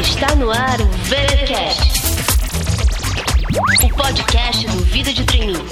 Está no ar o VeraCast, o podcast do Vida de Treininho.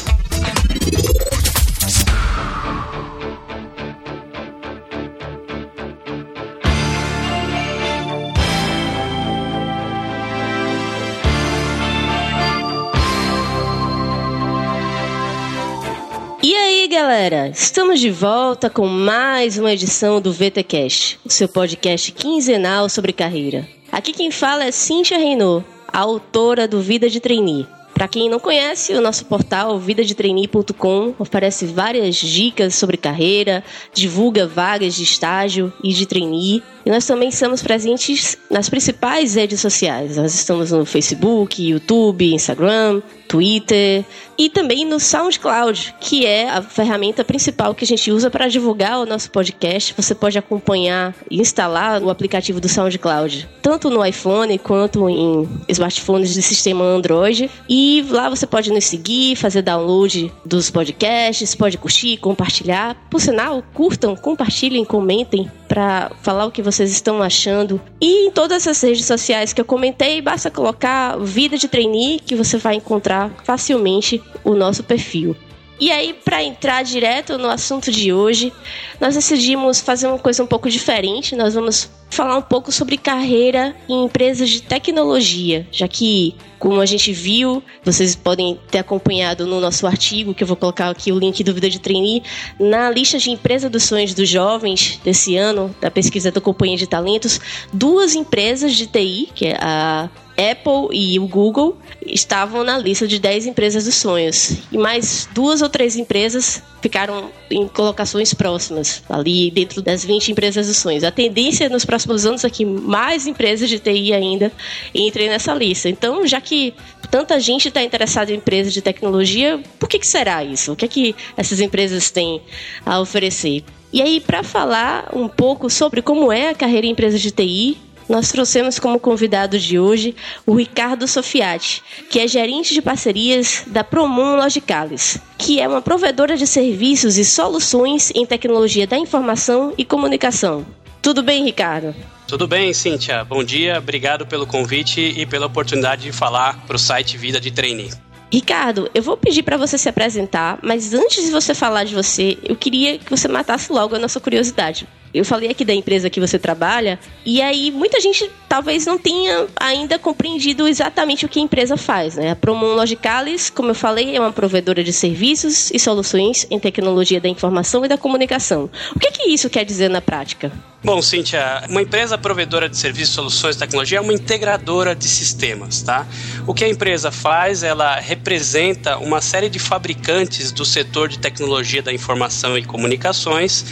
Galera? Estamos de volta com mais uma edição do VTcast, o seu podcast quinzenal sobre carreira. Aqui quem fala é Cíntia Renault, autora do Vida de Trainee. Para quem não conhece, o nosso portal vidadetrainee.com oferece várias dicas sobre carreira, divulga vagas de estágio e de trainee. E nós também estamos presentes nas principais redes sociais. Nós estamos no Facebook, YouTube, Instagram, Twitter e também no SoundCloud, que é a ferramenta principal que a gente usa para divulgar o nosso podcast. Você pode acompanhar e instalar o aplicativo do SoundCloud, tanto no iPhone quanto em smartphones de sistema Android. E lá você pode nos seguir, fazer download dos podcasts, pode curtir, compartilhar. Por sinal, curtam, compartilhem, comentem para falar o que vocês estão achando. E em todas as redes sociais que eu comentei, basta colocar Vida de Trainee que você vai encontrar facilmente o nosso perfil. E aí, para entrar direto no assunto de hoje, nós decidimos fazer uma coisa um pouco diferente. Nós vamos falar um pouco sobre carreira em empresas de tecnologia, já que, como a gente viu, vocês podem ter acompanhado no nosso artigo, que eu vou colocar aqui o link do Vida de Trainee, na lista de empresa dos sonhos dos jovens desse ano, da pesquisa da Companhia de Talentos, duas empresas de TI, que é a Apple e o Google estavam na lista de 10 empresas dos sonhos. E mais duas ou três empresas ficaram em colocações próximas, ali dentro das 20 empresas dos sonhos. A tendência nos próximos anos é que mais empresas de TI ainda entrem nessa lista. Então, já que tanta gente está interessada em empresas de tecnologia, por que, que será isso? O que é que essas empresas têm a oferecer? E aí, para falar um pouco sobre como é a carreira em empresas de TI, nós trouxemos como convidado de hoje o Ricardo Sofiati, que é gerente de parcerias da Promon Logicalis, que é uma provedora de serviços e soluções em tecnologia da informação e comunicação. Tudo bem, Ricardo? Tudo bem, Cíntia. Bom dia, obrigado pelo convite e pela oportunidade de falar para o site Vida de Trainee. Ricardo, eu vou pedir para você se apresentar, mas antes de você falar de você, eu queria que você matasse logo a nossa curiosidade. Eu falei aqui da empresa que você trabalha, e aí muita gente talvez não tenha ainda compreendido exatamente o que a empresa faz. Né? A Promon Logicalis, como eu falei, é uma provedora de serviços e soluções em tecnologia da informação e da comunicação. O que, que isso quer dizer na prática? Bom, Cíntia, uma empresa provedora de serviços, soluções e tecnologia é uma integradora de sistemas, tá? O que a empresa faz, ela representa uma série de fabricantes do setor de tecnologia da informação e comunicações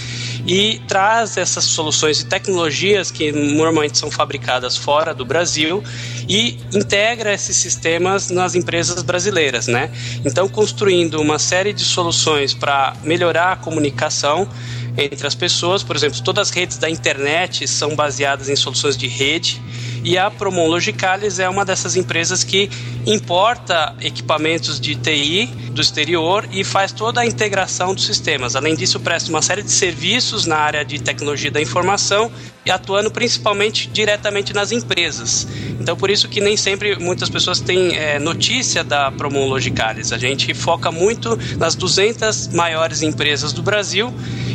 e traz essas soluções e tecnologias que normalmente são fabricadas fora do Brasil e integra esses sistemas nas empresas brasileiras, né? Então, construindo uma série de soluções para melhorar a comunicação entre as pessoas. Por exemplo, todas as redes da internet são baseadas em soluções de rede e a Promon Logicalis é uma dessas empresas que importa equipamentos de TI do exterior e faz toda a integração dos sistemas. Além disso, presta uma série de serviços na área de tecnologia da informação e atuando principalmente diretamente nas empresas. Então, por isso que nem sempre muitas pessoas têm é, notícia da Promon Logicalis. A gente foca muito nas 200 maiores empresas do Brasil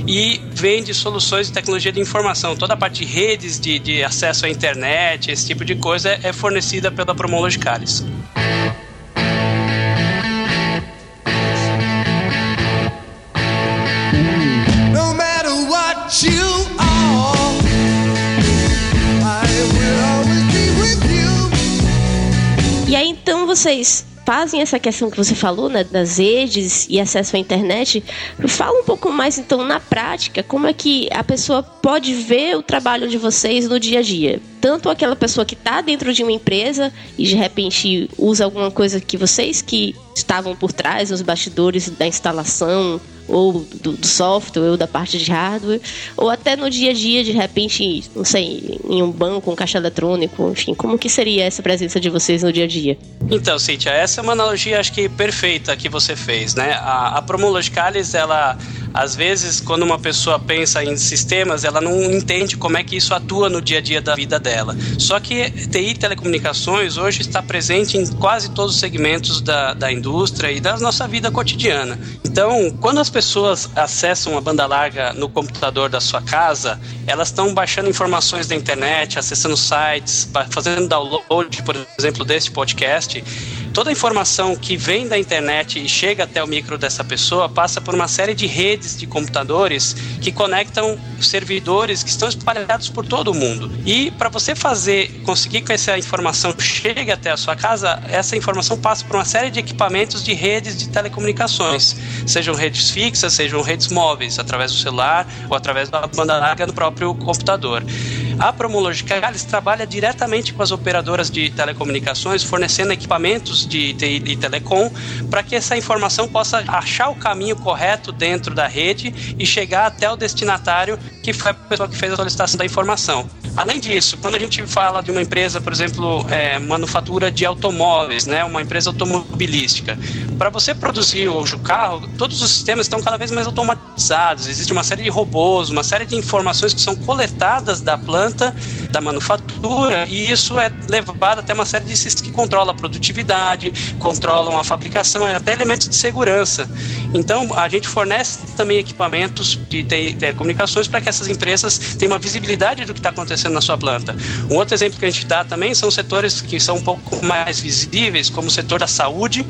e vende soluções de tecnologia de informação. Toda a parte de redes de, de acesso à internet, esse tipo de coisa, é fornecida pela Promon Logicalis. No matter what you are, I will always be with you. E aí então vocês fazem essa questão que você falou, né, das redes e acesso à internet. Fala um pouco mais então na prática, como é que a pessoa pode ver o trabalho de vocês no dia a dia. Tanto aquela pessoa que está dentro de uma empresa e de repente usa alguma coisa que vocês que estavam por trás, nos bastidores da instalação ou do, do software ou da parte de hardware, ou até no dia a dia, de repente, não sei, em um banco, um caixa eletrônico, enfim, como que seria essa presença de vocês no dia a dia? Então, Cíntia, essa é uma analogia acho que perfeita que você fez, né? A, a Promologicalis, ela Às vezes, quando uma pessoa pensa em sistemas, ela não entende como é que isso atua no dia a dia da vida dela. Só que TI telecomunicações hoje está presente em quase todos os segmentos da, da indústria e da nossa vida cotidiana. Então, quando as pessoas acessam a banda larga no computador da sua casa, elas estão baixando informações da internet, acessando sites, fazendo download, por exemplo, deste podcast toda a informação que vem da internet e chega até o micro dessa pessoa passa por uma série de redes de computadores que conectam servidores que estão espalhados por todo o mundo. E para você fazer, conseguir que essa informação chegue até a sua casa, essa informação passa por uma série de equipamentos de redes de telecomunicações, sejam redes fixas, sejam redes móveis, através do celular ou através da banda larga do próprio computador. A Promologicalis trabalha diretamente com as operadoras de telecomunicações, fornecendo equipamentos de TI e telecom para que essa informação possa achar o caminho correto dentro da rede e chegar até o destinatário que foi a pessoa que fez a solicitação da informação. Além disso, quando a gente fala de uma empresa, por exemplo, é, manufatura de automóveis, né, uma empresa automobilística, para você produzir hoje o carro, todos os sistemas estão cada vez mais automatizados. Existe uma série de robôs, uma série de informações que são coletadas da planta, da manufatura, e isso é levado até uma série de sistemas que controlam a produtividade, controlam a fabricação, até elementos de segurança. Então, a gente fornece também equipamentos de telecomunicações para que essas empresas tenham uma visibilidade do que está acontecendo na sua planta. Um outro exemplo que a gente dá também são setores que são um pouco mais visíveis, como o setor da saúde,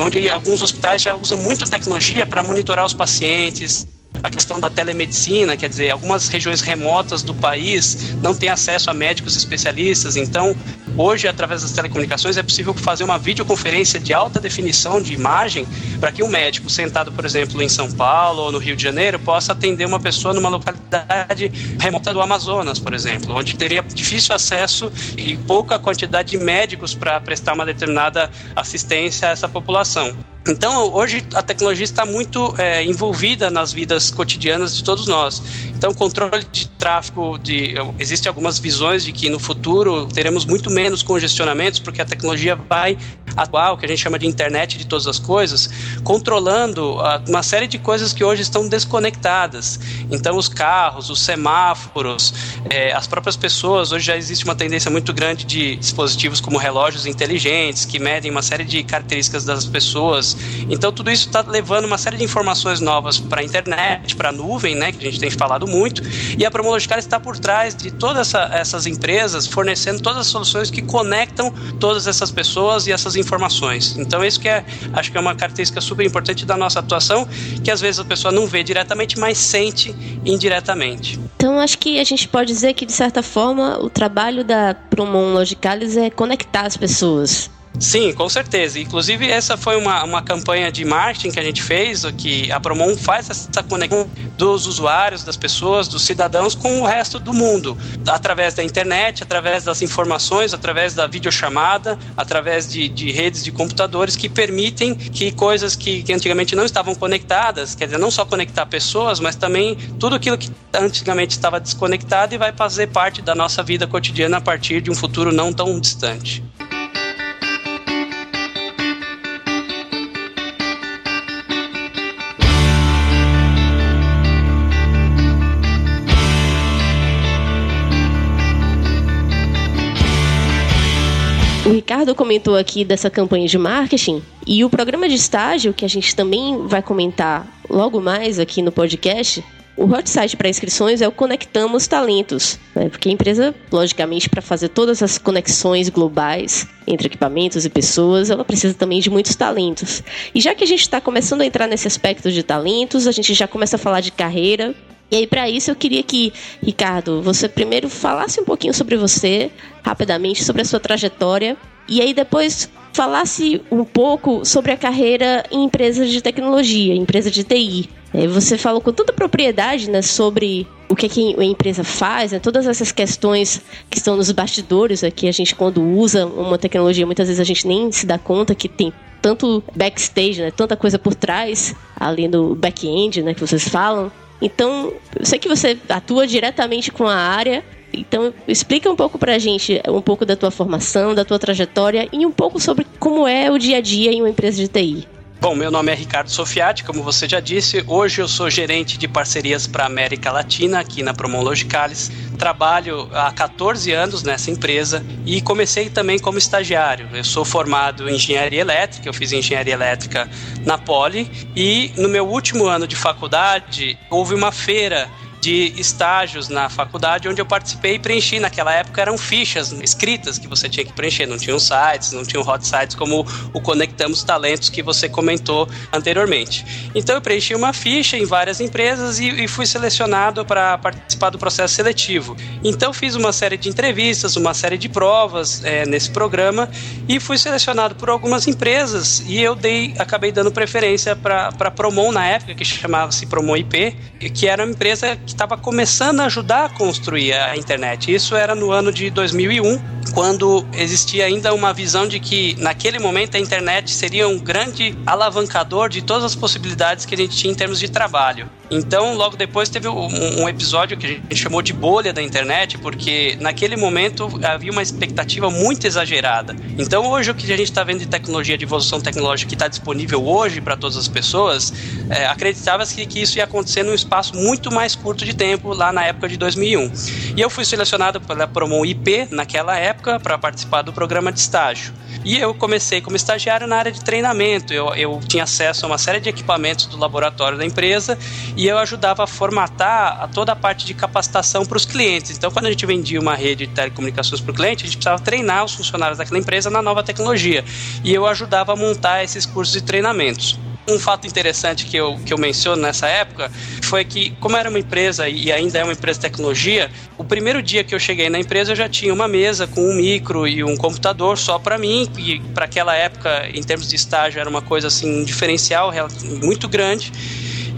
onde alguns hospitais já usam muita tecnologia para monitorar os pacientes, a questão da telemedicina, quer dizer, algumas regiões remotas do país não têm acesso a médicos especialistas, então hoje, através das telecomunicações, é possível fazer uma videoconferência de alta definição de imagem para que um médico sentado, por exemplo, em São Paulo ou no Rio de Janeiro possa atender uma pessoa numa localidade remota do Amazonas, por exemplo, onde teria difícil acesso e pouca quantidade de médicos para prestar uma determinada assistência a essa população. Então, hoje a tecnologia está muito é, envolvida nas vidas cotidianas de todos nós. Então, controle de tráfego, de, existem algumas visões de que no futuro teremos muito menos congestionamentos, porque a tecnologia vai atuar, o que a gente chama de internet de todas as coisas, controlando uh, uma série de coisas que hoje estão desconectadas. Então, os carros, os semáforos, é, as próprias pessoas, hoje já existe uma tendência muito grande de dispositivos como relógios inteligentes, que medem uma série de características das pessoas então tudo isso está levando uma série de informações novas para a internet, para a nuvem, né, que a gente tem falado muito, e a Promological está por trás de todas essa, essas empresas fornecendo todas as soluções que conectam todas essas pessoas e essas informações. Então isso que é, acho que é uma característica super importante da nossa atuação, que às vezes a pessoa não vê diretamente, mas sente indiretamente. Então acho que a gente pode dizer que de certa forma o trabalho da Promon Logicalis é conectar as pessoas. Sim, com certeza. Inclusive, essa foi uma, uma campanha de marketing que a gente fez, que a Promon faz essa conexão dos usuários, das pessoas, dos cidadãos com o resto do mundo, através da internet, através das informações, através da videochamada, através de, de redes de computadores que permitem que coisas que, que antigamente não estavam conectadas, quer dizer, não só conectar pessoas, mas também tudo aquilo que antigamente estava desconectado e vai fazer parte da nossa vida cotidiana a partir de um futuro não tão distante. O Ricardo comentou aqui dessa campanha de marketing e o programa de estágio, que a gente também vai comentar logo mais aqui no podcast, o hot site para inscrições é o Conectamos Talentos, né? porque a empresa, logicamente, para fazer todas as conexões globais entre equipamentos e pessoas, ela precisa também de muitos talentos. E já que a gente está começando a entrar nesse aspecto de talentos, a gente já começa a falar de carreira, e aí, para isso, eu queria que, Ricardo, você primeiro falasse um pouquinho sobre você, rapidamente, sobre a sua trajetória, e aí depois falasse um pouco sobre a carreira em empresas de tecnologia, empresa de TI. Você falou com tanta propriedade né, sobre o que, que a empresa faz, né, todas essas questões que estão nos bastidores aqui. A gente, quando usa uma tecnologia, muitas vezes a gente nem se dá conta que tem tanto backstage, né, tanta coisa por trás, além do back-end né, que vocês falam. Então, eu sei que você atua diretamente com a área, então explica um pouco pra gente um pouco da tua formação, da tua trajetória e um pouco sobre como é o dia a dia em uma empresa de TI. Bom, meu nome é Ricardo Sofiati, como você já disse. Hoje eu sou gerente de parcerias para América Latina aqui na Promon Logicalis. Trabalho há 14 anos nessa empresa e comecei também como estagiário. Eu sou formado em engenharia elétrica, eu fiz engenharia elétrica na Poli e no meu último ano de faculdade houve uma feira de estágios na faculdade onde eu participei e preenchi. Naquela época eram fichas escritas que você tinha que preencher, não tinham sites, não tinham hot sites como o Conectamos Talentos que você comentou anteriormente. Então eu preenchi uma ficha em várias empresas e, e fui selecionado para participar do processo seletivo. Então fiz uma série de entrevistas, uma série de provas é, nesse programa e fui selecionado por algumas empresas e eu dei, acabei dando preferência para Promon na época, que chamava-se Promon IP, que era uma empresa que estava começando a ajudar a construir a internet. Isso era no ano de 2001, quando existia ainda uma visão de que naquele momento a internet seria um grande alavancador de todas as possibilidades que a gente tinha em termos de trabalho. Então, logo depois teve um, episódio que a gente chamou de bolha da internet, porque naquele momento havia uma expectativa muito exagerada. Então, hoje o que a gente está vendo de tecnologia, de evolução tecnológica que está disponível hoje para todas as pessoas, é, acreditava-se que, que isso ia acontecer num espaço muito mais curto de tempo, lá na época de 2001. E eu fui selecionado pela Promon IP naquela época para participar do programa de estágio. E eu comecei como estagiário na área de treinamento. Eu, eu tinha acesso a uma série de equipamentos do laboratório da empresa e eu ajudava a formatar a toda a parte de capacitação para os clientes. Então, quando a gente vendia uma rede de telecomunicações para o cliente, a gente precisava treinar os funcionários daquela empresa na nova tecnologia. E eu ajudava a montar esses cursos de treinamentos. Um fato interessante que eu, que eu menciono nessa época foi que, como era uma empresa e ainda é uma empresa de tecnologia, o primeiro dia que eu cheguei na empresa eu já tinha uma mesa com um micro e um computador só para mim, e para aquela época, em termos de estágio, era uma coisa assim, um diferencial muito grande.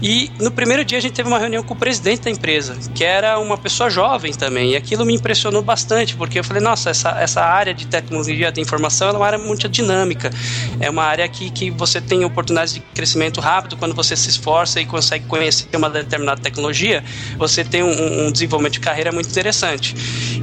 E no primeiro dia a gente teve uma reunião com o presidente da empresa, que era uma pessoa jovem também. E aquilo me impressionou bastante, porque eu falei, nossa, essa, essa área de tecnologia de informação é uma área muito dinâmica. É uma área que, que você tem oportunidades de crescimento rápido quando você se esforça e consegue conhecer uma determinada tecnologia, você tem um, um desenvolvimento de carreira muito interessante.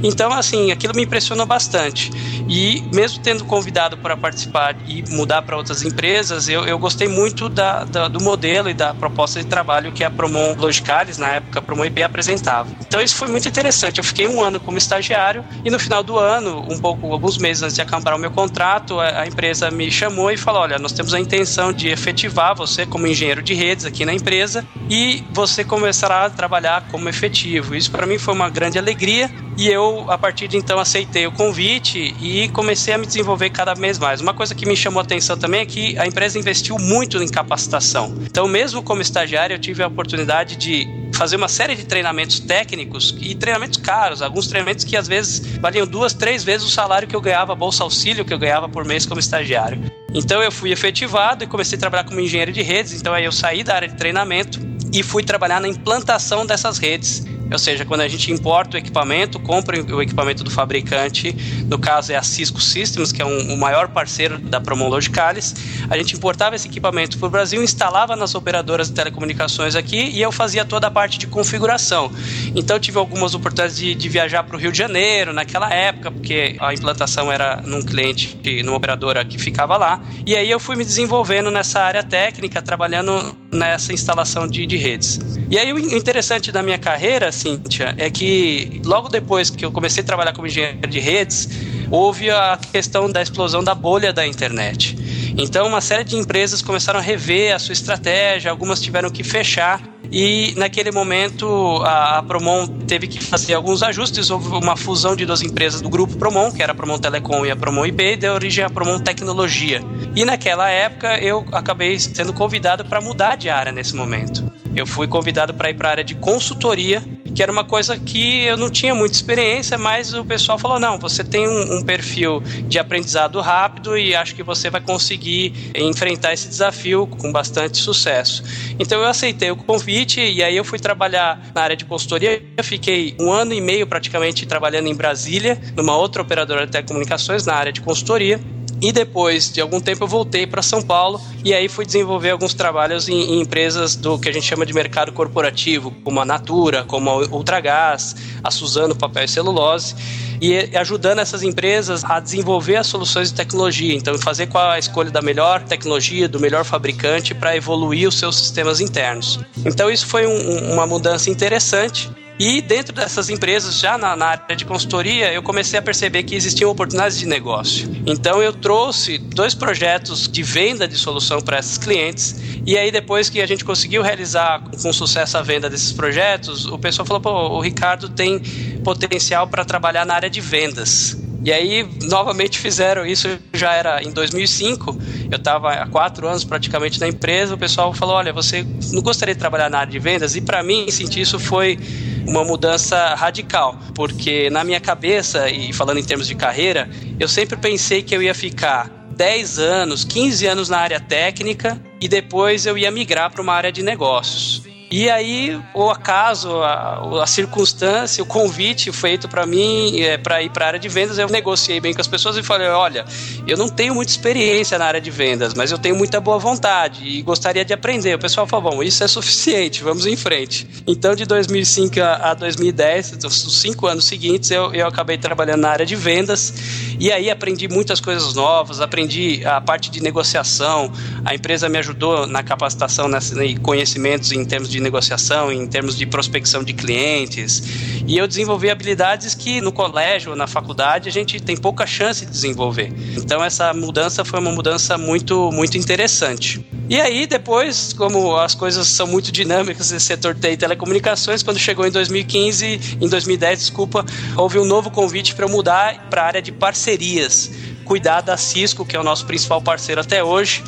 Então, assim, aquilo me impressionou bastante. E mesmo tendo convidado para participar e mudar para outras empresas, eu, eu gostei muito da, da, do modelo e da proposta de trabalho que a Promon Logicalis, na época a Promon IP, apresentava. Então isso foi muito interessante. Eu fiquei um ano como estagiário e no final do ano, um pouco, alguns meses antes de acabar o meu contrato, a, a empresa me chamou e falou: olha, nós temos a intenção de efetivar você como engenheiro de redes aqui na empresa e você começará a trabalhar como efetivo. Isso para mim foi uma grande alegria e eu, a partir de então, aceitei o convite e comecei a me desenvolver cada vez mais. Uma coisa que me chamou a atenção também é que a empresa investiu muito em capacitação. Então, mesmo como estagiário, eu tive a oportunidade de fazer uma série de treinamentos técnicos e treinamentos caros, alguns treinamentos que às vezes valiam duas, três vezes o salário que eu ganhava, bolsa auxílio que eu ganhava por mês como estagiário. Então eu fui efetivado e comecei a trabalhar como engenheiro de redes, então aí eu saí da área de treinamento e fui trabalhar na implantação dessas redes ou seja, quando a gente importa o equipamento, compra o equipamento do fabricante, no caso é a Cisco Systems, que é um, o maior parceiro da Promon Logicalis, a gente importava esse equipamento para o Brasil, instalava nas operadoras de telecomunicações aqui e eu fazia toda a parte de configuração. Então tive algumas oportunidades de, de viajar para o Rio de Janeiro naquela época, porque a implantação era num cliente, numa operadora que ficava lá. E aí eu fui me desenvolvendo nessa área técnica, trabalhando nessa instalação de, de redes. E aí o interessante da minha carreira, Cíntia, é que logo depois que eu comecei a trabalhar como engenheiro de redes, houve a questão da explosão da bolha da internet. Então, uma série de empresas começaram a rever a sua estratégia, algumas tiveram que fechar e naquele momento a, a, Promon teve que fazer alguns ajustes. Houve uma fusão de duas empresas do grupo Promon, que era a Promon Telecom e a Promon IP, e deu origem à Promon Tecnologia. E naquela época eu acabei sendo convidado para mudar de área nesse momento. Eu fui convidado para ir para a área de consultoria que era uma coisa que eu não tinha muita experiência, mas o pessoal falou: não, você tem um, um, perfil de aprendizado rápido e acho que você vai conseguir enfrentar esse desafio com bastante sucesso. Então eu aceitei o convite e aí eu fui trabalhar na área de consultoria. Eu fiquei um ano e meio praticamente trabalhando em Brasília, numa outra operadora de telecomunicações, na área de consultoria. E depois de algum tempo eu voltei para São Paulo e aí fui desenvolver alguns trabalhos em, em, empresas do que a gente chama de mercado corporativo, como a Natura, como a Ultragás, a Suzano Papel e Celulose e ajudando essas empresas a desenvolver as soluções de tecnologia. Então, fazer com a escolha da melhor tecnologia, do melhor fabricante para evoluir os seus sistemas internos. Então, isso foi um, uma mudança interessante e dentro dessas empresas, já na, na, área de consultoria, eu comecei a perceber que existiam oportunidades de negócio. Então eu trouxe dois projetos de venda de solução para esses clientes. E aí, depois que a gente conseguiu realizar com sucesso a venda desses projetos, o pessoal falou: pô, o Ricardo tem potencial para trabalhar na área de vendas. E aí, novamente fizeram isso, já era em 2005, eu estava há quatro anos praticamente na empresa, o pessoal falou, olha, você não gostaria de trabalhar na área de vendas? E para mim, sentir isso foi uma mudança radical, porque na minha cabeça, e falando em termos de carreira, eu sempre pensei que eu ia ficar 10 anos, 15 anos na área técnica e depois eu ia migrar para uma área de negócios. E aí, o acaso, a, a circunstância, o convite feito para mim é, para ir para a área de vendas, eu negociei bem com as pessoas e falei: olha, eu não tenho muita experiência na área de vendas, mas eu tenho muita boa vontade e gostaria de aprender. O pessoal falou: bom, isso é suficiente, vamos em frente. Então, de 2005 a 2010, os cinco anos seguintes, eu, eu acabei trabalhando na área de vendas e aí aprendi muitas coisas novas, aprendi a parte de negociação, a empresa me ajudou na capacitação e conhecimentos em termos de negociação, em termos de prospecção de clientes. E eu desenvolvi habilidades que no colégio na faculdade a gente tem pouca chance de desenvolver. Então essa mudança foi uma mudança muito, muito interessante. E aí, depois, como as coisas são muito dinâmicas nesse setor de telecomunicações, quando chegou em 2015, em 2010, desculpa, houve um novo convite para eu mudar para a área de parcerias cuidar da Cisco, que é o nosso principal parceiro até hoje.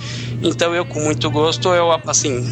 Então eu, com muito gosto, eu assim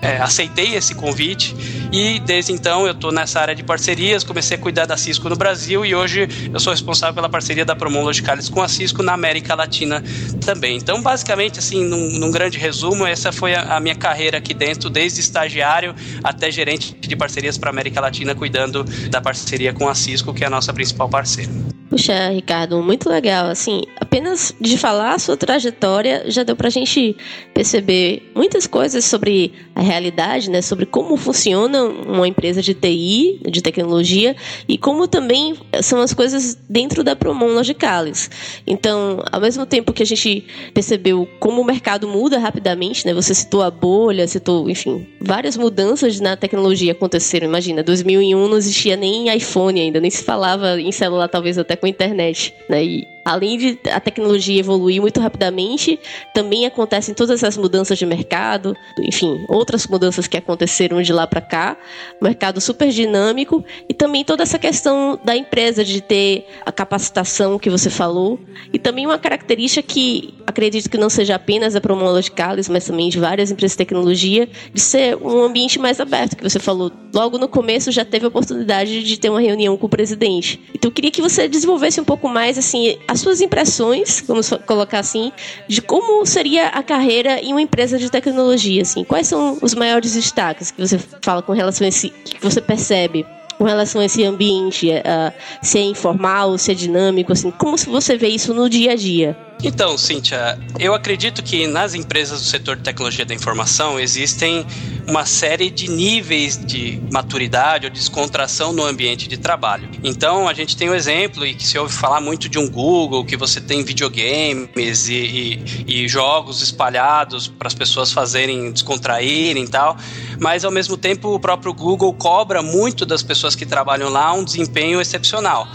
é, é aceitei esse convite e desde então eu estou nessa área de parcerias. Comecei a cuidar da Cisco no Brasil e hoje eu sou responsável pela parceria da Promon com a Cisco na América Latina também. Então, basicamente, assim, num, num grande resumo, essa foi a, a, minha carreira aqui dentro, desde estagiário até gerente de parcerias para América Latina, cuidando da parceria com a Cisco, que é a nossa principal parceira. Puxa, Ricardo, muito legal. Assim, apenas de falar a sua trajetória já deu pra gente perceber muitas coisas sobre a realidade, né? Sobre como funciona uma empresa de TI, de tecnologia, e como também são as coisas dentro da Promon Logicalis. Então, ao mesmo tempo que a gente percebeu como o mercado muda rapidamente, né? Você citou a bolha, citou, enfim, várias mudanças na tecnologia aconteceram. Imagina, 2001 não existia nem iPhone ainda, nem se falava em celular talvez até com a internet, né? E além de a tecnologia evoluir muito rapidamente, também acontecem todas essas mudanças de mercado, enfim, outras mudanças que aconteceram de lá para cá, mercado super dinâmico e também toda essa questão da empresa de ter a capacitação que você falou e também uma característica que acredito que não seja apenas da Promologicalis, mas também de várias empresas de tecnologia, de ser um ambiente mais aberto, que você falou. Logo no começo já teve a oportunidade de ter uma reunião com o presidente. Então eu queria que você desenvolvesse um pouco mais assim as suas impressões, vamos colocar assim, de como seria a carreira em uma empresa de tecnologia, assim. Quais são os maiores destaques que você fala com relação a esse que você percebe com relação a esse ambiente, uh, se é informal, se é dinâmico, assim, como você vê isso no dia a dia? Então, Cíntia, eu acredito que nas empresas do setor de tecnologia da informação existem uma série de níveis de maturidade ou descontração no ambiente de trabalho. Então, a gente tem um exemplo, e que se ouve falar muito de um Google, que você tem videogames e, e, e jogos espalhados para as pessoas fazerem, descontraírem e tal, mas ao mesmo tempo o próprio Google cobra muito das pessoas que trabalham lá um desempenho excepcional.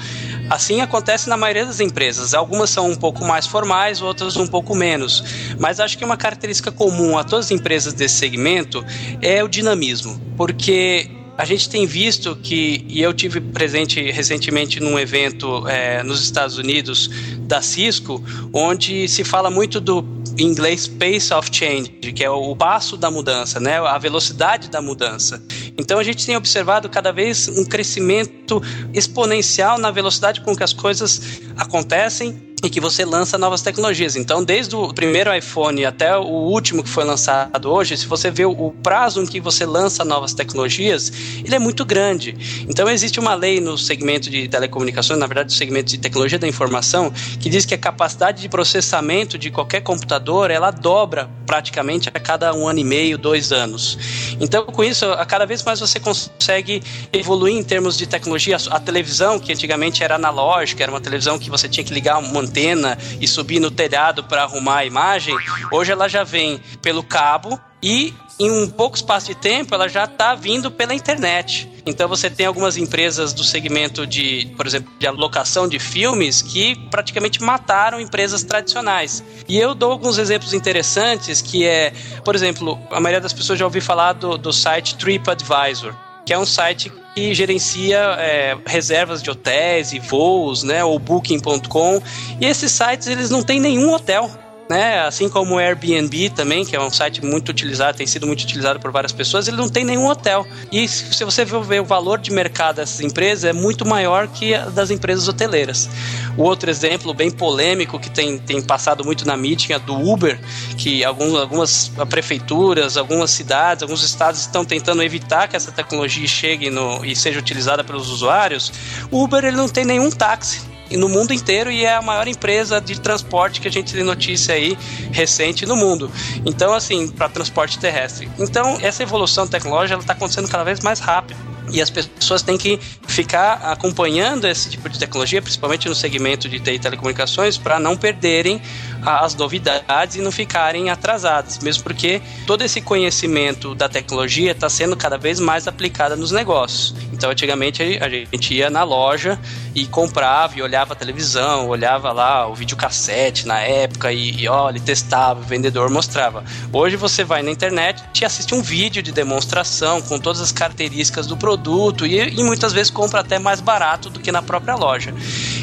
Assim acontece na maioria das empresas. Algumas são um pouco mais formais, outras um pouco menos. Mas acho que uma característica comum a todas as empresas desse segmento é o dinamismo, porque a gente tem visto que, e eu tive presente recentemente num evento é, nos Estados Unidos da Cisco, onde se fala muito do em inglês pace of change, que é o passo da mudança, né? a velocidade da mudança. Então a gente tem observado cada vez um crescimento exponencial na velocidade com que as coisas acontecem e que você lança novas tecnologias. Então, desde o primeiro iPhone até o último que foi lançado hoje, se você vê o prazo em que você lança novas tecnologias, ele é muito grande. Então, existe uma lei no segmento de telecomunicações, na verdade, no segmento de tecnologia da informação, que diz que a capacidade de processamento de qualquer computador ela dobra praticamente a cada um ano e meio, dois anos. Então, com isso, a cada vez mais você consegue evoluir em termos de tecnologia. A televisão, que antigamente era analógica, era uma televisão que você tinha que ligar uma antena e subir no telhado para arrumar a imagem, hoje ela já vem pelo cabo e em um pouco espaço de tempo ela já está vindo pela internet. Então você tem algumas empresas do segmento de, por exemplo, de alocação de filmes que praticamente mataram empresas tradicionais. E eu dou alguns exemplos interessantes que é, por exemplo, a maioria das pessoas já ouviu falar do, do site TripAdvisor, que é um site que gerencia é, reservas de hotéis e voos, né, ou Booking.com. E esses sites eles não têm nenhum hotel né? Assim como o Airbnb também, que é um site muito utilizado, tem sido muito utilizado por várias pessoas, ele não tem nenhum hotel. E se você ver o valor de mercado dessas empresas, é muito maior que das empresas hoteleiras. O outro exemplo, bem polêmico, que tem, tem passado muito na mídia, é do Uber, que algumas prefeituras, algumas cidades, alguns estados estão tentando evitar que essa tecnologia chegue no, e seja utilizada pelos usuários. O Uber ele não tem nenhum táxi no mundo inteiro e é a maior empresa de transporte que a gente tem notícia aí recente no mundo. Então, assim, para transporte terrestre. Então, essa evolução tecnológica está acontecendo cada vez mais rápido. E as pessoas têm que ficar acompanhando esse tipo de tecnologia, principalmente no segmento de TI telecomunicações, para não perderem as novidades e não ficarem atrasadas, mesmo porque todo esse conhecimento da tecnologia está sendo cada vez mais aplicado nos negócios. Então, antigamente a gente ia na loja e comprava e olhava a televisão, olhava lá o videocassete na época e, e olha, testava, o vendedor mostrava. Hoje você vai na internet e assiste um vídeo de demonstração com todas as características do produto e, e muitas vezes compra até mais barato do que na própria loja.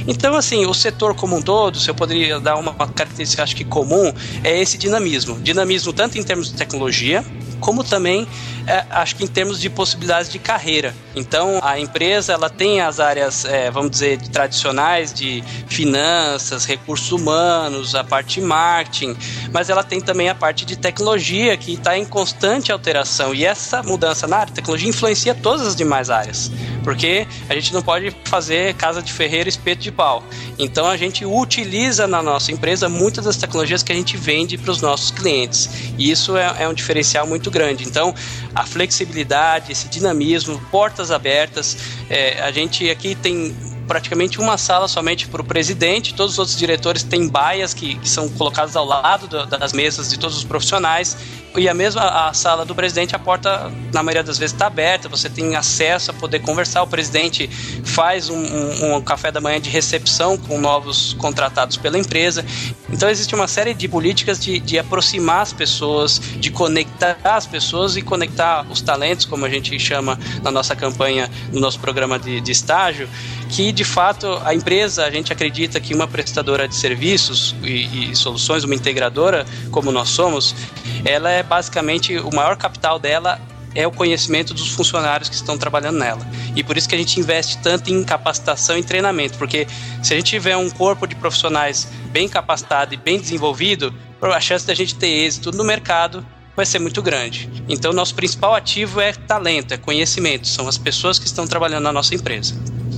Então, assim, o setor como um todo, se eu poderia dar uma característica acho que comum, é esse dinamismo. Dinamismo tanto em termos de tecnologia, como também é, acho que em termos de possibilidades de carreira. Então a empresa ela tem as áreas, é, vamos dizer, tradicionais de finanças, recursos humanos, a parte marketing, mas ela tem também a parte de tecnologia que está em constante alteração e essa mudança na área de tecnologia influencia todas as demais áreas, porque a gente não pode fazer casa de ferreiro espeto de pau. Então a gente utiliza na nossa empresa muitas das tecnologias que a gente vende para os nossos clientes e isso é, é um diferencial muito grande. Então a flexibilidade, esse dinamismo, portas abertas. É, a gente aqui tem praticamente uma sala somente para o presidente, todos os outros diretores têm baias que, que são colocadas ao lado do, das mesas de todos os profissionais e a mesma a sala do presidente, a porta, na maioria das vezes, está aberta, você tem acesso a poder conversar. O presidente faz um, um, um, café da manhã de recepção com novos contratados pela empresa. Então, existe uma série de políticas de, de aproximar as pessoas, de conectar as pessoas e conectar os talentos, como a gente chama na nossa campanha, no nosso programa de, de estágio, que de fato a empresa, a gente acredita que uma prestadora de serviços e, e soluções, uma integradora, como nós somos, ela é basicamente o maior capital dela é o conhecimento dos funcionários que estão trabalhando nela. E por isso que a gente investe tanto em capacitação e treinamento, porque se a gente tiver um corpo de profissionais bem capacitado e bem desenvolvido, a chance da gente ter êxito no mercado vai ser muito grande. Então, nosso principal ativo é talento, é conhecimento, são as pessoas que estão trabalhando na nossa empresa.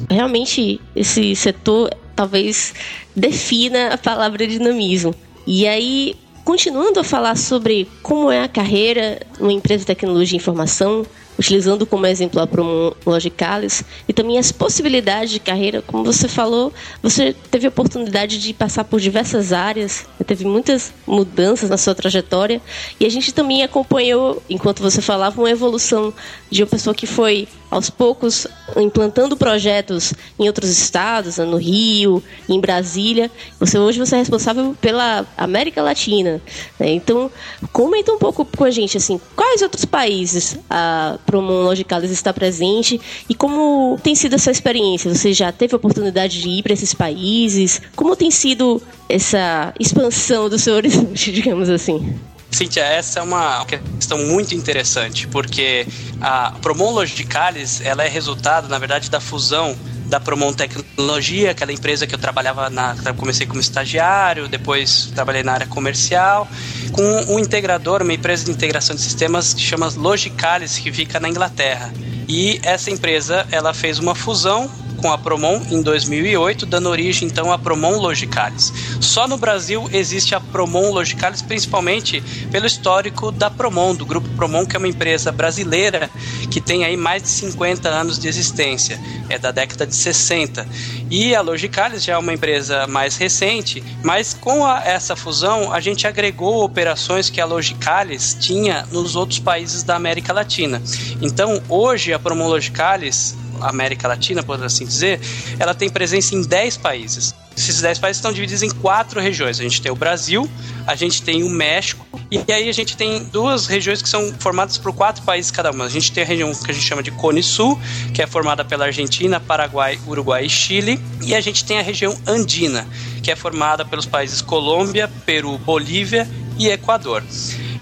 Realmente, esse setor talvez defina a palavra dinamismo. E aí, continuando a falar sobre como é a carreira numa empresa de tecnologia e informação, utilizando como exemplo a Promon Logicalis, e também as possibilidades de carreira, como você falou, você teve a oportunidade de passar por diversas áreas, teve muitas mudanças na sua trajetória, e a gente também acompanhou, enquanto você falava, uma evolução de uma pessoa que foi aos poucos implantando projetos em outros estados, no Rio, em Brasília. Você hoje você é responsável pela América Latina. Né? Então, comenta um pouco com a gente assim, quais outros países a Promon Logicalis está presente e como tem sido essa experiência? Você já teve a oportunidade de ir para esses países? Como tem sido essa expansão do seu horizonte, digamos assim? Cíntia, essa é uma questão muito interessante, porque a Promon Logicalis, ela é resultado, na verdade, da fusão da Promon Tecnologia, aquela empresa que eu trabalhava na. Comecei como estagiário, depois trabalhei na área comercial, com um integrador, uma empresa de integração de sistemas que chama Logicalis, que fica na Inglaterra. E essa empresa ela fez uma fusão com a Promon em 2008, dando origem então à Promon Logicalis. Só no Brasil existe a Promon Logicalis, principalmente pelo histórico da Promon, do grupo Promon, que é uma empresa brasileira que tem aí mais de 50 anos de existência, é da década de 60. E a Logicalis já é uma empresa mais recente, mas com a, essa fusão a gente agregou operações que a Logicalis tinha nos outros países da América Latina. Então hoje a Promon Logicalis América Latina, por assim dizer, ela tem presença em 10 países. Esses 10 países estão divididos em quatro regiões. A gente tem o Brasil, a gente tem o México, e aí a gente tem duas regiões que são formadas por quatro países cada uma. A gente tem a região que a gente chama de Cone Sul, que é formada pela Argentina, Paraguai, Uruguai e Chile, e a gente tem a região Andina, que é formada pelos países Colômbia, Peru, Bolívia e Equador.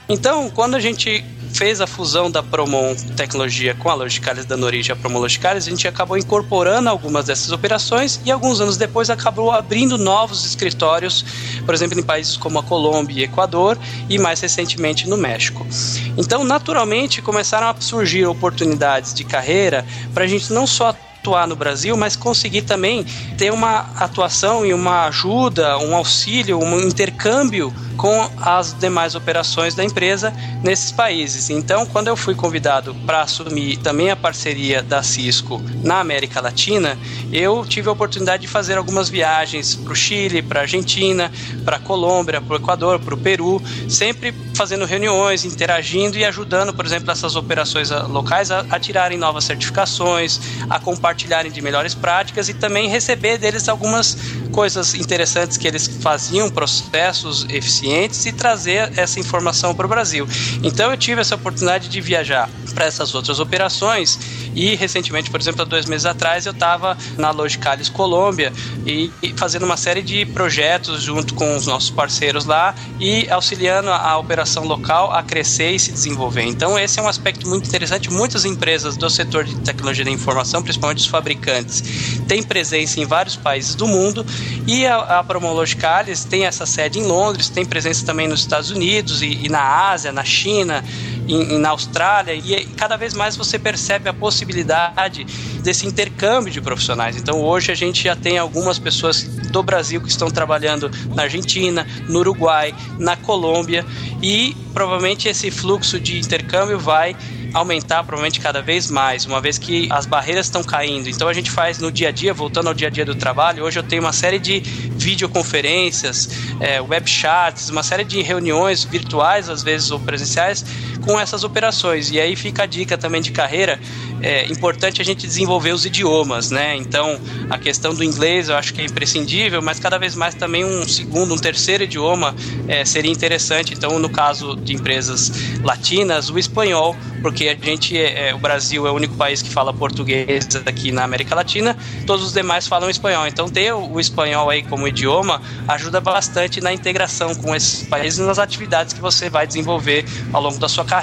Então, quando a gente fez a fusão da Promon Tecnologia com a Logicalis, dando origem à Promon Logicalis, a gente acabou incorporando algumas dessas operações e alguns anos depois acabou abrindo novos escritórios, por exemplo, em países como a Colômbia e Equador e mais recentemente no México. Então, naturalmente, começaram a surgir oportunidades de carreira para a gente não só atuar no Brasil, mas conseguir também ter uma atuação e uma ajuda, um auxílio, um intercâmbio com as demais operações da empresa nesses países. Então, quando eu fui convidado para assumir também a parceria da Cisco na América Latina, eu tive a oportunidade de fazer algumas viagens para o Chile, para a Argentina, para a Colômbia, para o Equador, para o Peru, sempre fazendo reuniões, interagindo e ajudando, por exemplo, essas operações locais a, a tirarem novas certificações, a compartilharem de melhores práticas e também receber deles algumas coisas interessantes que eles faziam, processos eficientes e trazer essa informação para o Brasil. Então eu tive essa oportunidade de viajar para essas outras operações e recentemente, por exemplo, há dois meses atrás, eu estava na Logicalis Colômbia e, e, fazendo uma série de projetos junto com os nossos parceiros lá e auxiliando a, a operação local a crescer e se desenvolver. Então esse é um aspecto muito interessante. Muitas empresas do setor de tecnologia da informação, principalmente os fabricantes, têm presença em vários países do mundo e a, a Promologicalis tem essa sede em Londres, tem presença também nos Estados Unidos e, e na Ásia, na China, e, e na Austrália, e cada vez mais você percebe a possibilidade desse intercâmbio de profissionais. Então hoje a gente já tem algumas pessoas do Brasil que estão trabalhando na Argentina, no Uruguai, na Colômbia e provavelmente esse fluxo de intercâmbio vai aumentar provavelmente cada vez mais, uma vez que as barreiras estão caindo. Então a gente faz no dia a dia, voltando ao dia a dia do trabalho, hoje eu tenho uma série de videoconferências, é, web chats, uma série de reuniões virtuais, às vezes ou presenciais, com essas operações. E aí fica a dica também de carreira, é importante a gente desenvolver os idiomas, né? Então a questão do inglês eu acho que é imprescindível, mas cada vez mais também um segundo, um terceiro idioma é, seria interessante. Então no caso de empresas latinas, o espanhol, porque a gente, é, é, o Brasil é o único país que fala português aqui na América Latina, todos os demais falam espanhol. Então ter o, espanhol aí como idioma ajuda bastante na integração com esses países e nas atividades que você vai desenvolver ao longo da sua carreira.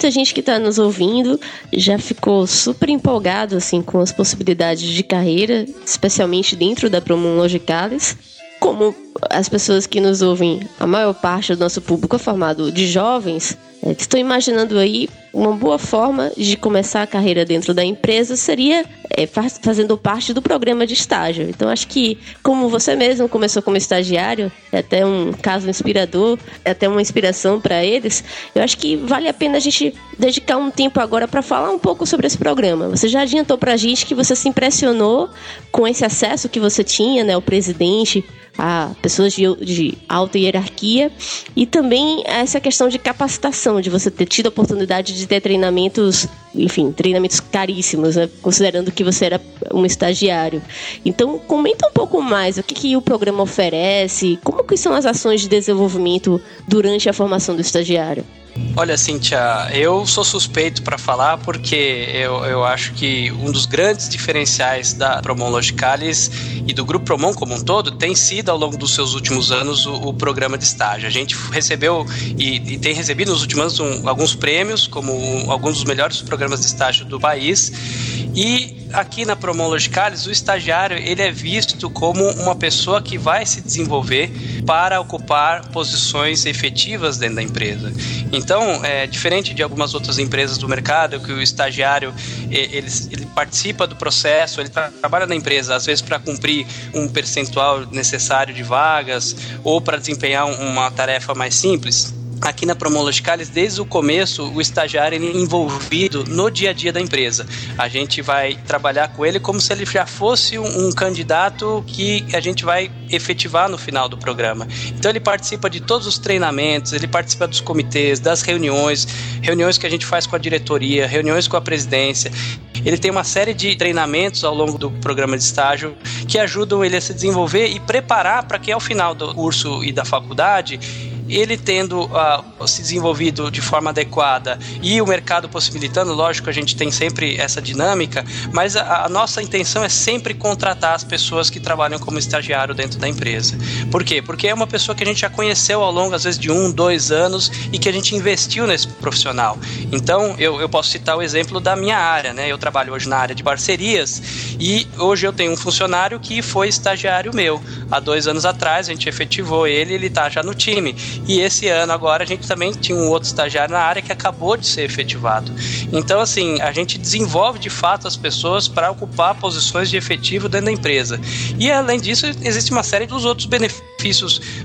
Muita gente que está nos ouvindo já ficou super empolgado assim com as possibilidades de carreira, especialmente dentro da Promon Logicalis. Como as pessoas que nos ouvem, a maior parte do nosso público é formado de jovens, é, estou imaginando aí uma boa forma de começar a carreira dentro da empresa seria é, faz, fazendo parte do programa de estágio. Então, acho que, como você mesmo começou como estagiário, é até um caso inspirador, é até uma inspiração para eles, eu acho que vale a pena a gente dedicar um tempo agora para falar um pouco sobre esse programa. Você já adiantou para a gente que você se impressionou com esse acesso que você tinha, né, o presidente, a pessoas de, de alta hierarquia e também essa questão de capacitação, de você ter tido a oportunidade de ter treinamentos, enfim, treinamentos caríssimos, né? considerando que você era um estagiário. Então, comenta um pouco mais o que, que o programa oferece, como que são as ações de desenvolvimento durante a formação do estagiário. Olha, Cíntia, eu sou suspeito para falar porque eu, eu acho que um dos grandes diferenciais da Promon Logicalis e do Grupo Promon como um todo tem sido, ao longo dos seus últimos anos, o, o programa de estágio. A gente recebeu e, e tem recebido nos últimos anos um, alguns prêmios, como um, alguns dos melhores programas de estágio do país. E aqui na Promon Logicalis, o estagiário ele é visto como uma pessoa que vai se desenvolver para ocupar posições efetivas dentro da empresa. Então, é diferente de algumas outras empresas do mercado, que o estagiário ele, ele participa do processo, ele trabalha na empresa, às vezes para cumprir um percentual necessário de vagas ou para desempenhar uma tarefa mais simples aqui na Promologicalis, desde o começo, o estagiário é envolvido no dia a dia da empresa. A gente vai trabalhar com ele como se ele já fosse um, um, candidato que a gente vai efetivar no final do programa. Então ele participa de todos os treinamentos, ele participa dos comitês, das reuniões, reuniões que a gente faz com a diretoria, reuniões com a presidência. Ele tem uma série de treinamentos ao longo do programa de estágio que ajudam ele a se desenvolver e preparar para que ao final do curso e da faculdade ele tendo uh, se desenvolvido de forma adequada e o mercado possibilitando, lógico, a gente tem sempre essa dinâmica, mas a, a, nossa intenção é sempre contratar as pessoas que trabalham como estagiário dentro da empresa. Por quê? Porque é uma pessoa que a gente já conheceu ao longo, às vezes, de um, dois anos e que a gente investiu nesse profissional. Então, eu, eu posso citar o exemplo da minha área, né? Eu trabalho hoje na área de parcerias e hoje eu tenho um funcionário que foi estagiário meu. Há dois anos atrás, a gente efetivou ele, ele está já no time. E esse ano agora a gente também tinha um outro estagiário na área que acabou de ser efetivado. Então, assim, a gente desenvolve de fato as pessoas para ocupar posições de efetivo dentro da empresa. E além disso, existe uma série dos outros benefícios,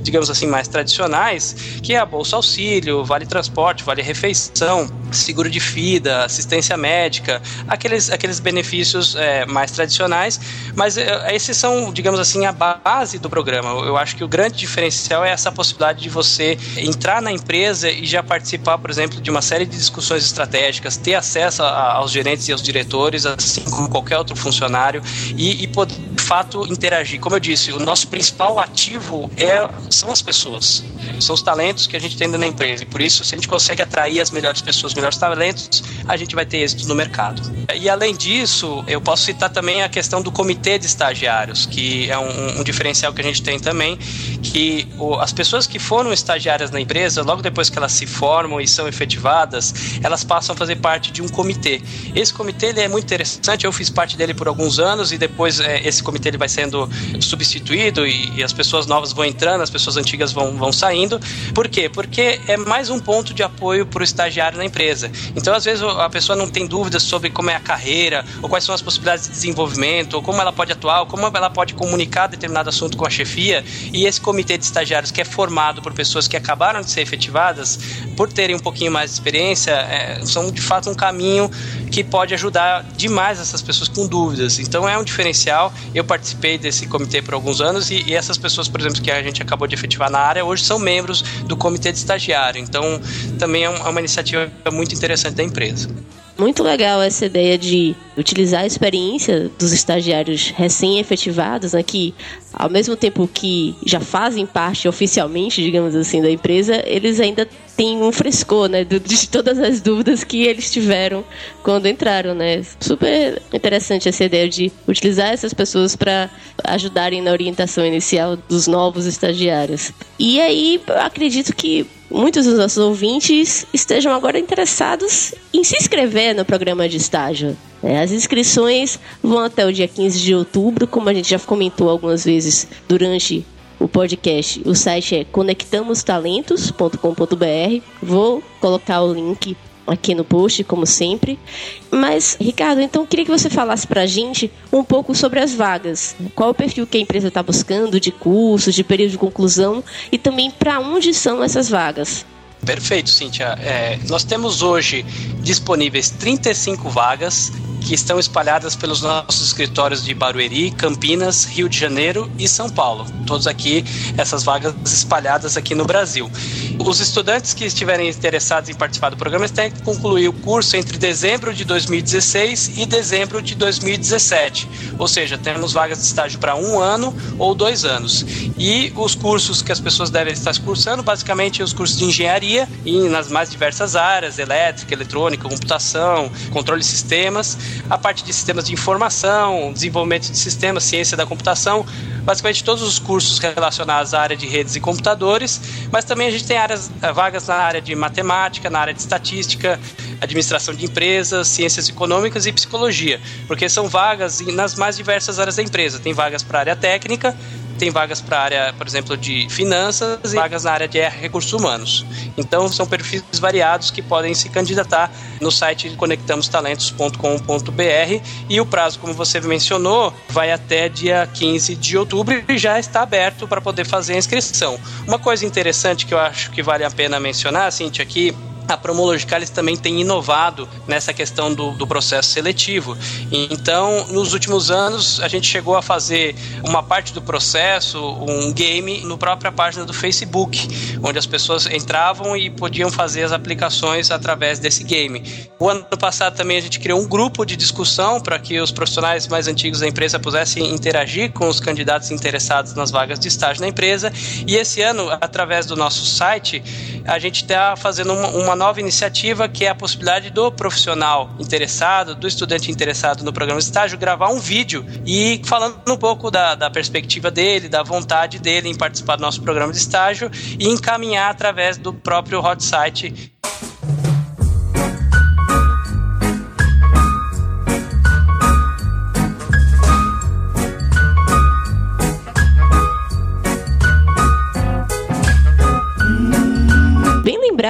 digamos assim, mais tradicionais, que é a Bolsa Auxílio, Vale Transporte, Vale Refeição, seguro de vida, assistência médica, aqueles, aqueles benefícios é, mais tradicionais, mas é, esses são, digamos assim, a base do programa. Eu acho que o grande diferencial é essa possibilidade de você entrar na empresa e já participar, por exemplo, de uma série de discussões estratégicas, ter acesso a, aos gerentes e aos diretores, assim como qualquer outro funcionário, e, e poder, de fato, interagir. Como eu disse, o nosso principal ativo é, são as pessoas, são os talentos que a gente tem da empresa, e por isso, se a gente consegue atrair as melhores pessoas, os melhores talentos, a gente vai ter êxito no mercado. E além disso, eu posso citar também a questão do comitê de estagiários, que é um, um diferencial que a gente tem também, que o, as pessoas que foram estagiárias na empresa, logo depois que elas se formam e são efetivadas, elas passam a fazer parte de um comitê. Esse comitê ele é muito interessante, eu fiz parte dele por alguns anos e depois é, esse comitê ele vai sendo substituído e, e, as pessoas novas vão entrando, as pessoas antigas vão, vão saindo. Por quê? Porque é mais um ponto de apoio para o estagiário na empresa. Então, às vezes, a pessoa não tem dúvidas sobre como é a carreira, ou quais são as possibilidades de desenvolvimento, ou como ela pode atuar, ou como ela pode comunicar determinado assunto com a chefia. E esse comitê de estagiários, que é formado por pessoas que acabaram de ser efetivadas, por terem um pouquinho mais de experiência, é, são de fato um caminho que pode ajudar demais essas pessoas com dúvidas. Então, é um diferencial. Eu participei desse comitê por alguns anos e, e essas pessoas, por exemplo, que a gente acabou de efetivar na área, hoje são membros do comitê de estagiário. Então, também é, é uma iniciativa muito interessante da empresa. Muito legal essa ideia de utilizar a experiência dos estagiários recém-efetivados, né, que ao mesmo tempo que já fazem parte oficialmente, digamos assim, da empresa, eles ainda têm um frescor, né, de todas as dúvidas que eles tiveram quando entraram, né. Super interessante essa ideia de utilizar essas pessoas para ajudarem na orientação inicial dos novos estagiários. E aí, acredito que muitos dos nossos ouvintes estejam agora interessados em se inscrever no programa de estágio. É, as inscrições vão até o dia 15 de outubro, como a gente já comentou algumas vezes durante o podcast. O site é conectamostalentos.com.br. Vou colocar o link aqui no post, como sempre. Mas, Ricardo, então queria que você falasse pra gente um pouco sobre as vagas. Qual o perfil que a empresa está buscando de cursos, de período de conclusão e também para onde são essas vagas. Perfeito, Cíntia. É, nós temos hoje disponíveis 35 vagas que estão espalhadas pelos nossos escritórios de Barueri, Campinas, Rio de Janeiro e São Paulo. Todos aqui, essas vagas espalhadas aqui no Brasil. Os estudantes que estiverem interessados em participar do programa têm que concluir o curso entre dezembro de 2016 e dezembro de 2017. Ou seja, temos vagas de estágio para um ano ou dois anos. E os cursos que as pessoas devem estar cursando, basicamente, os cursos de engenharia e nas mais diversas áreas, elétrica, eletrônica, computação, controle de sistemas, a parte de sistemas de informação, desenvolvimento de sistemas, ciência da computação, basicamente todos os cursos relacionados à área de redes e computadores, mas também a gente tem áreas, eh, vagas na área de matemática, na área de estatística, administração de empresas, ciências econômicas e psicologia, porque são vagas nas mais diversas áreas da empresa. Tem vagas para área técnica, tem vagas para área, por exemplo, de finanças e vagas na área de recursos humanos. Então, são perfis variados que podem se candidatar no site conectamostalentos.com.br e o prazo, como você mencionou, vai até dia 15 de outubro e já está aberto para poder fazer a inscrição. Uma coisa interessante que eu acho que vale a pena mencionar, Cintia, aqui a Promologicalis também tem inovado nessa questão do, do, processo seletivo. Então, nos últimos anos, a gente chegou a fazer uma parte do processo, um game, no própria página do Facebook, onde as pessoas entravam e podiam fazer as aplicações através desse game. O ano passado também a gente criou um grupo de discussão para que os profissionais mais antigos da empresa pudessem interagir com os candidatos interessados nas vagas de estágio na empresa. E esse ano, através do nosso site, a gente está fazendo uma, uma nova iniciativa que é a possibilidade do profissional interessado, do estudante interessado no programa de estágio, gravar um vídeo e falando um pouco da, da perspectiva dele, da vontade dele em participar do nosso programa de estágio e encaminhar através do próprio hot site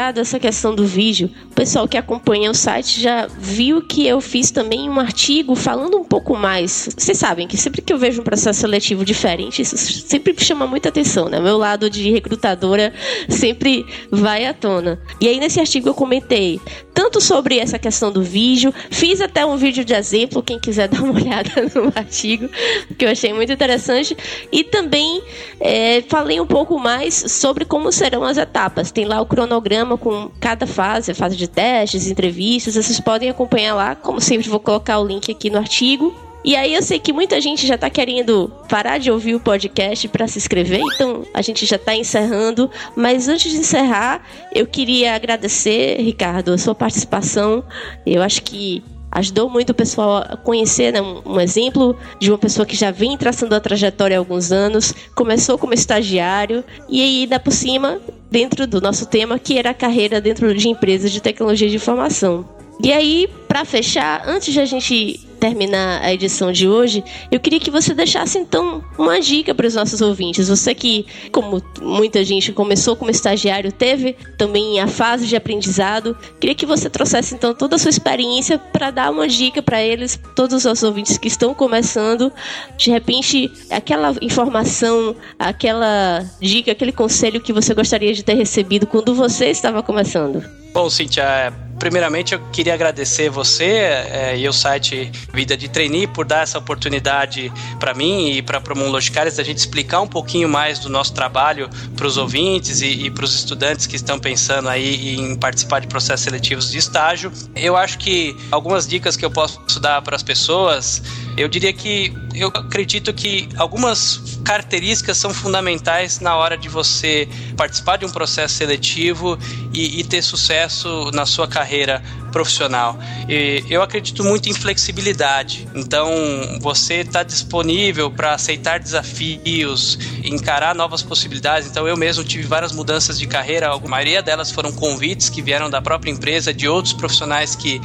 lembrado essa questão do vídeo. O pessoal que acompanha o site já viu que eu fiz também um artigo falando um pouco mais. Vocês sabem que sempre que eu vejo um processo seletivo diferente, isso sempre chama muita atenção, né? Meu lado de recrutadora sempre vai à tona. E aí nesse artigo eu comentei tanto sobre essa questão do vídeo, fiz até um vídeo de exemplo, quem quiser dar uma olhada no artigo, que eu achei muito interessante, e também é, falei um pouco mais sobre como serão as etapas. Tem lá o cronograma com cada fase, fase de testes, entrevistas, vocês podem acompanhar lá, como sempre vou colocar o link aqui no artigo. E aí eu sei que muita gente já está querendo parar de ouvir o podcast para se inscrever, então a gente já está encerrando. Mas antes de encerrar, eu queria agradecer, Ricardo, a sua participação. Eu acho que ajudou muito o pessoal a conhecer né, um, um, exemplo de uma pessoa que já vem traçando a trajetória há alguns anos, começou como estagiário e aí, ainda por cima, dentro do nosso tema, que era a carreira dentro de empresas de tecnologia de informação. E aí, para fechar, antes de a gente terminar a edição de hoje, eu queria que você deixasse então uma dica para os nossos ouvintes. Você que, como muita gente começou como estagiário, teve também a fase de aprendizado, queria que você trouxesse então toda a sua experiência para dar uma dica para eles, todos os nossos ouvintes que estão começando, de repente, aquela informação, aquela dica, aquele conselho que você gostaria de ter recebido quando você estava começando. Bom, Cintia, primeiramente eu queria agradecer você é, e o site Vida de Trainee por dar essa oportunidade para mim e para Promon Logicares da gente explicar um pouquinho mais do nosso trabalho para os ouvintes e, e para os estudantes que estão pensando aí em participar de processos seletivos de estágio. Eu acho que algumas dicas que eu posso dar para as pessoas, eu diria que eu acredito que algumas características são fundamentais na hora de você participar de um processo seletivo e, e ter sucesso na sua carreira carreira profissional. E eu acredito muito em flexibilidade. Então, você está disponível para aceitar desafios, encarar novas possibilidades. Então, eu mesmo tive várias mudanças de carreira. A maioria delas foram convites que vieram da própria empresa, de outros profissionais que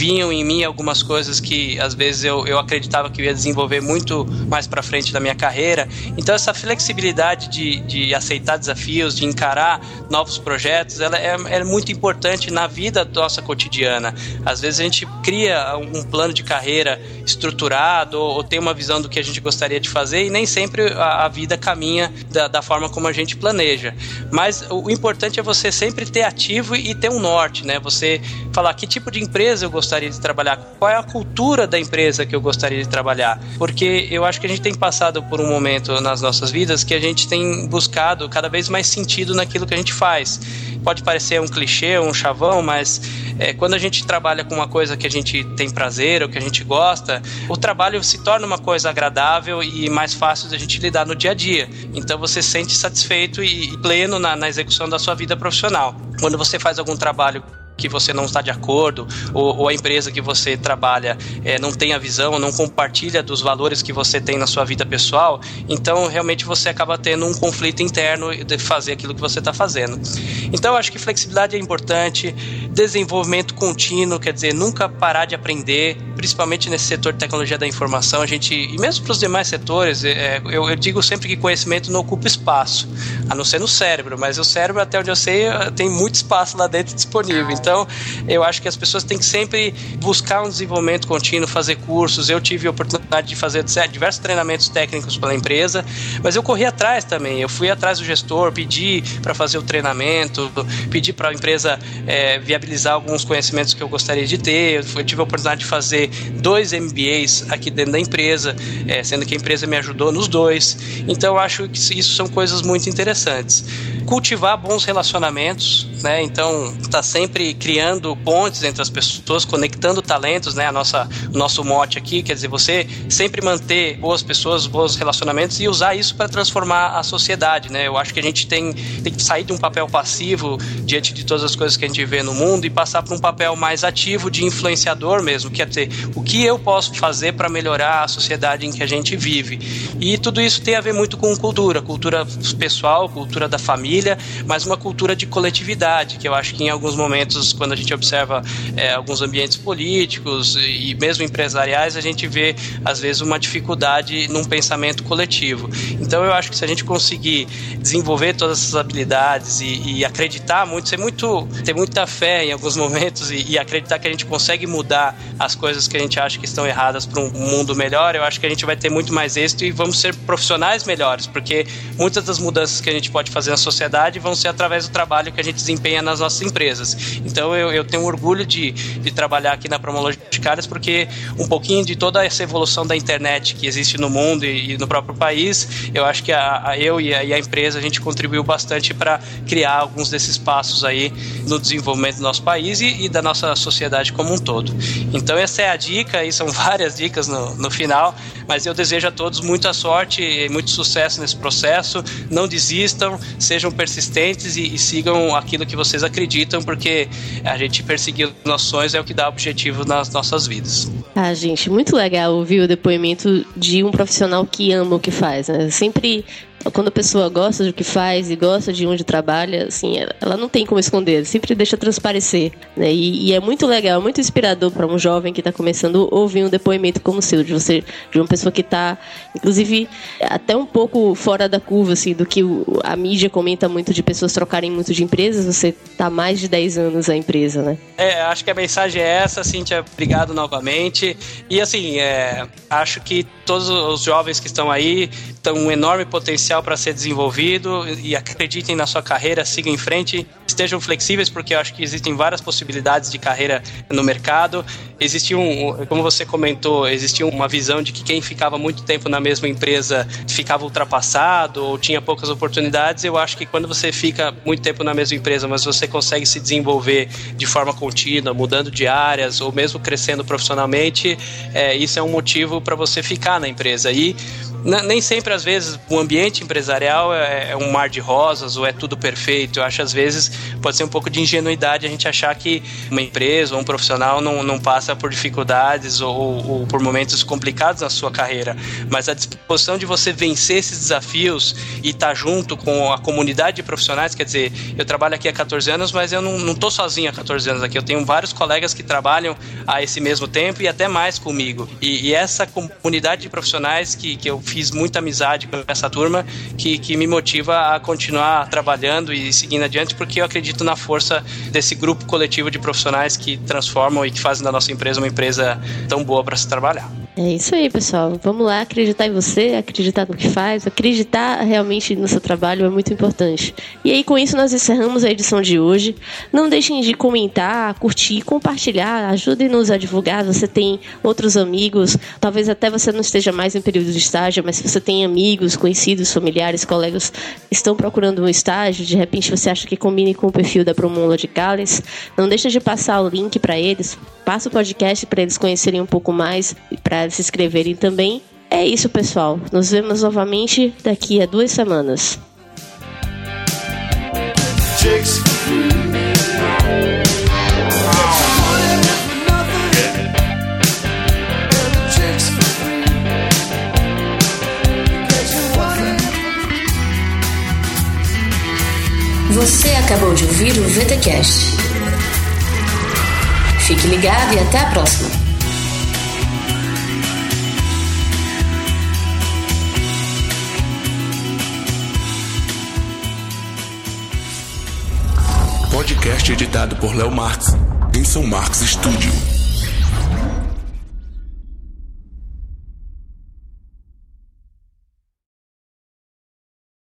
vinham em mim algumas coisas que às vezes eu, eu acreditava que eu ia desenvolver muito mais para frente da minha carreira. Então essa flexibilidade de, de aceitar desafios, de encarar novos projetos, ela é, é muito importante na vida nossa cotidiana. Às vezes a gente cria um plano de carreira estruturado ou, ou tem uma visão do que a gente gostaria de fazer e nem sempre a, a vida caminha da, da forma como a gente planeja. Mas o importante é você sempre ter ativo e ter um norte, né? Você falar que tipo de empresa eu gostaria gostaria de trabalhar, qual é a cultura da empresa que eu gostaria de trabalhar. Porque eu acho que a gente tem passado por um momento nas nossas vidas que a gente tem buscado cada vez mais sentido naquilo que a gente faz. Pode parecer um clichê, um chavão, mas é, quando a gente trabalha com uma coisa que a gente tem prazer ou que a gente gosta, o trabalho se torna uma coisa agradável e mais fácil de a gente lidar no dia a dia. Então você se sente satisfeito e pleno na, na execução da sua vida profissional. Quando você faz algum trabalho que você não está de acordo, ou, ou a empresa que você trabalha é, não tem a visão, não compartilha dos valores que você tem na sua vida pessoal, então realmente você acaba tendo um conflito interno de fazer aquilo que você está fazendo. Então, acho que flexibilidade é importante, desenvolvimento contínuo, quer dizer, nunca parar de aprender, principalmente nesse setor de tecnologia da informação, a gente, e mesmo para os demais setores, é, eu, eu, digo sempre que conhecimento não ocupa espaço, a não ser no cérebro, mas o cérebro, até onde eu sei, tem muito espaço lá dentro disponível. Então, eu acho que as pessoas têm que sempre buscar um desenvolvimento contínuo, fazer cursos. Eu tive a oportunidade de fazer diversos treinamentos técnicos pela empresa, mas eu corri atrás também. Eu fui atrás do gestor, pedi para fazer o treinamento, pedi para a empresa é, viabilizar alguns conhecimentos que eu gostaria de ter. Eu tive a oportunidade de fazer dois MBAs aqui dentro da empresa, é, sendo que a empresa me ajudou nos dois. Então, eu acho que isso são coisas muito interessantes. Cultivar bons relacionamentos, né? Então, está sempre criando pontes entre as pessoas, conectando talentos, né? A nossa, o nosso mote aqui, quer dizer, você sempre manter boas pessoas, bons relacionamentos e usar isso para transformar a sociedade, né? Eu acho que a gente tem, tem que sair de um papel passivo diante de todas as coisas que a gente vê no mundo e passar para um papel mais ativo de influenciador mesmo, quer dizer, o que eu posso fazer para melhorar a sociedade em que a gente vive. E tudo isso tem a ver muito com cultura, cultura pessoal, cultura da família, mas uma cultura de coletividade, que eu acho que em alguns momentos quando a gente observa é, alguns ambientes políticos e mesmo empresariais, a gente vê, às vezes, uma dificuldade num pensamento coletivo. Então, eu acho que se a gente conseguir desenvolver todas essas habilidades e, e acreditar muito, ser muito, ter muita fé em alguns momentos e, e, acreditar que a gente consegue mudar as coisas que a gente acha que estão erradas para um mundo melhor, eu acho que a gente vai ter muito mais êxito e vamos ser profissionais melhores, porque muitas das mudanças que a gente pode fazer na sociedade vão ser através do trabalho que a gente desempenha nas nossas empresas. Então, eu, eu tenho orgulho de, de trabalhar aqui na Promologicárias porque um pouquinho de toda essa evolução da internet que existe no mundo e, e no próprio país, eu acho que a, a eu e a, e a, empresa a gente contribuiu bastante para criar alguns desses passos aí no desenvolvimento do nosso país e, e, da nossa sociedade como um todo. Então essa é a dica e são várias dicas no, no final, mas eu desejo a todos muita sorte e muito sucesso nesse processo. Não desistam, sejam persistentes e, e sigam aquilo que vocês acreditam, porque a gente perseguir nossos sonhos é o que dá objetivo nas nossas vidas. Ah, gente, muito legal ouvir o depoimento de um profissional que ama o que faz. Né? Sempre quando a pessoa gosta do que faz e gosta de onde trabalha, assim, ela não tem como esconder, sempre deixa transparecer, né? E, e é muito legal, muito inspirador para um jovem que está começando ouvir um depoimento como o seu, de você, de uma pessoa que está, inclusive, até um pouco fora da curva, assim, do que a mídia comenta muito de pessoas trocarem muito de empresas, você está mais de 10 anos a empresa, né? É, acho que a mensagem é essa, Cíntia, obrigado novamente. E assim, é, acho que todos os jovens que estão aí têm um enorme potencial para ser desenvolvido e acreditem na sua carreira, sigam em frente, estejam flexíveis, porque eu acho que existem várias possibilidades de carreira no mercado. Existe um, como você comentou, existia uma visão de que quem ficava muito tempo na mesma empresa ficava ultrapassado ou tinha poucas oportunidades. Eu acho que quando você fica muito tempo na mesma empresa, mas você consegue se desenvolver de forma contínua, mudando de áreas ou mesmo crescendo profissionalmente, é, isso é um motivo para você ficar na empresa. E nem sempre, às vezes, o ambiente empresarial é, é, um mar de rosas ou é tudo perfeito. Eu acho, às vezes, pode ser um pouco de ingenuidade a gente achar que uma empresa ou um profissional não, não passa por dificuldades ou, ou por momentos complicados na sua carreira. Mas a disposição de você vencer esses desafios e estar tá junto com a comunidade de profissionais, quer dizer, eu trabalho aqui há 14 anos, mas eu não estou sozinho há 14 anos aqui. Eu tenho vários colegas que trabalham há esse mesmo tempo e até mais comigo. E, e essa comunidade de profissionais que, que eu fiz muita amizade com essa turma que, que me motiva a continuar trabalhando e seguindo adiante, porque eu acredito na força desse grupo coletivo de profissionais que transformam e que fazem da nossa empresa uma empresa tão boa para se trabalhar. É isso aí, pessoal. Vamos lá acreditar em você, acreditar no que faz, acreditar realmente no seu trabalho é muito importante. E aí, com isso, nós encerramos a edição de hoje. Não deixem de comentar, curtir, compartilhar, ajudem-nos a divulgar. Você tem outros amigos, talvez até você não esteja mais em período de estágio, mas se você tem amigos, conhecidos, familiares, colegas estão procurando um estágio, de repente você acha que combine com o perfil da Promula de Cales, não deixe de passar o link para eles, passa o podcast para eles conhecerem um pouco mais, para se inscreverem também. É isso, pessoal. Nos vemos novamente daqui a duas semanas. Você acabou de ouvir o VTCast. Fique ligado e até a próxima. Podcast editado por Léo Marques, em São Marcos Estúdio.